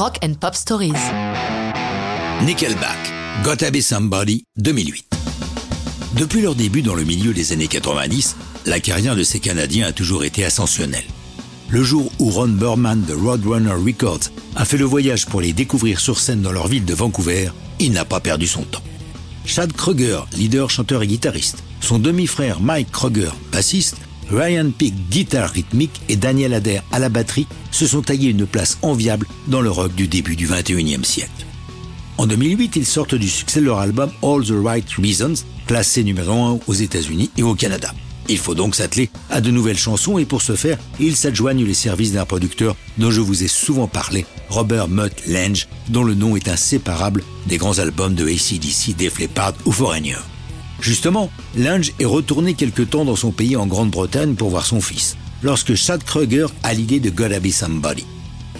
Rock and Pop Stories. Nickelback, Gotta Be Somebody, 2008. Depuis leur début dans le milieu des années 90, la carrière de ces Canadiens a toujours été ascensionnelle. Le jour où Ron Burman de Roadrunner Records a fait le voyage pour les découvrir sur scène dans leur ville de Vancouver, il n'a pas perdu son temps. Chad Kroger, leader, chanteur et guitariste, son demi-frère Mike Kroger, bassiste, Ryan Peake, guitare rythmique et Daniel Adair à la batterie se sont taillés une place enviable dans le rock du début du 21e siècle. En 2008, ils sortent du succès de leur album All the Right Reasons, classé numéro 1 aux États-Unis et au Canada. Il faut donc s'atteler à de nouvelles chansons et pour ce faire, ils s'adjoignent les services d'un producteur dont je vous ai souvent parlé, Robert Mutt Lange, dont le nom est inséparable des grands albums de ACDC, Def Leppard ou Foreigner. Justement, Lange est retourné quelque temps dans son pays en Grande-Bretagne pour voir son fils, lorsque Chad Kruger a l'idée de Gotta Be Somebody.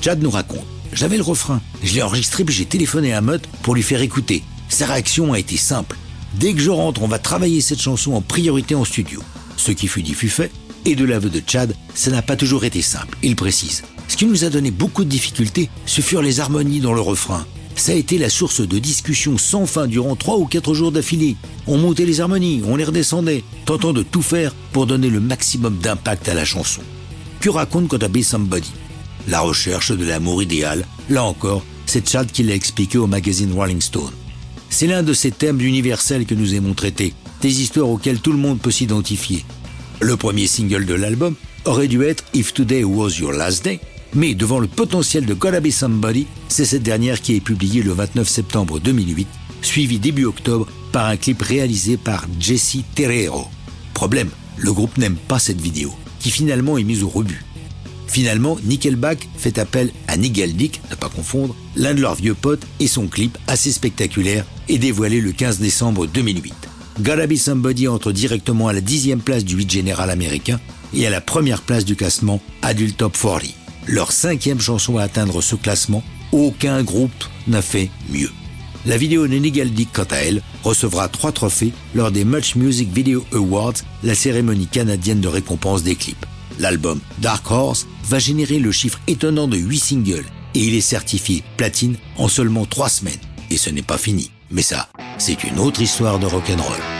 Chad nous raconte J'avais le refrain, je l'ai enregistré puis j'ai téléphoné à Mutt pour lui faire écouter. Sa réaction a été simple. Dès que je rentre, on va travailler cette chanson en priorité en studio. Ce qui fut dit fut fait, et de l'aveu de Chad, ça n'a pas toujours été simple, il précise. Ce qui nous a donné beaucoup de difficultés, ce furent les harmonies dans le refrain. Ça a été la source de discussions sans fin durant trois ou quatre jours d'affilée. On montait les harmonies, on les redescendait, tentant de tout faire pour donner le maximum d'impact à la chanson. Que raconte Kotabe Somebody? La recherche de l'amour idéal, là encore, c'est Chad qui l'a expliqué au magazine Rolling Stone. C'est l'un de ces thèmes universels que nous aimons traiter, des histoires auxquelles tout le monde peut s'identifier. Le premier single de l'album aurait dû être If Today Was Your Last Day, mais devant le potentiel de Gotta Be Somebody, c'est cette dernière qui est publiée le 29 septembre 2008, suivi début octobre par un clip réalisé par Jesse Terrero. Problème, le groupe n'aime pas cette vidéo, qui finalement est mise au rebut. Finalement, Nickelback fait appel à Nigel Dick, ne pas confondre, l'un de leurs vieux potes, et son clip, assez spectaculaire, est dévoilé le 15 décembre 2008. Gotta Be Somebody entre directement à la dixième place du 8 général américain et à la première place du classement Adult Top 40. Leur cinquième chanson à atteindre ce classement, aucun groupe n'a fait mieux. La vidéo Dick, quant à elle, recevra trois trophées lors des Much Music Video Awards, la cérémonie canadienne de récompense des clips. L'album Dark Horse va générer le chiffre étonnant de 8 singles et il est certifié platine en seulement 3 semaines. Et ce n'est pas fini. Mais ça, c'est une autre histoire de rock'n'roll.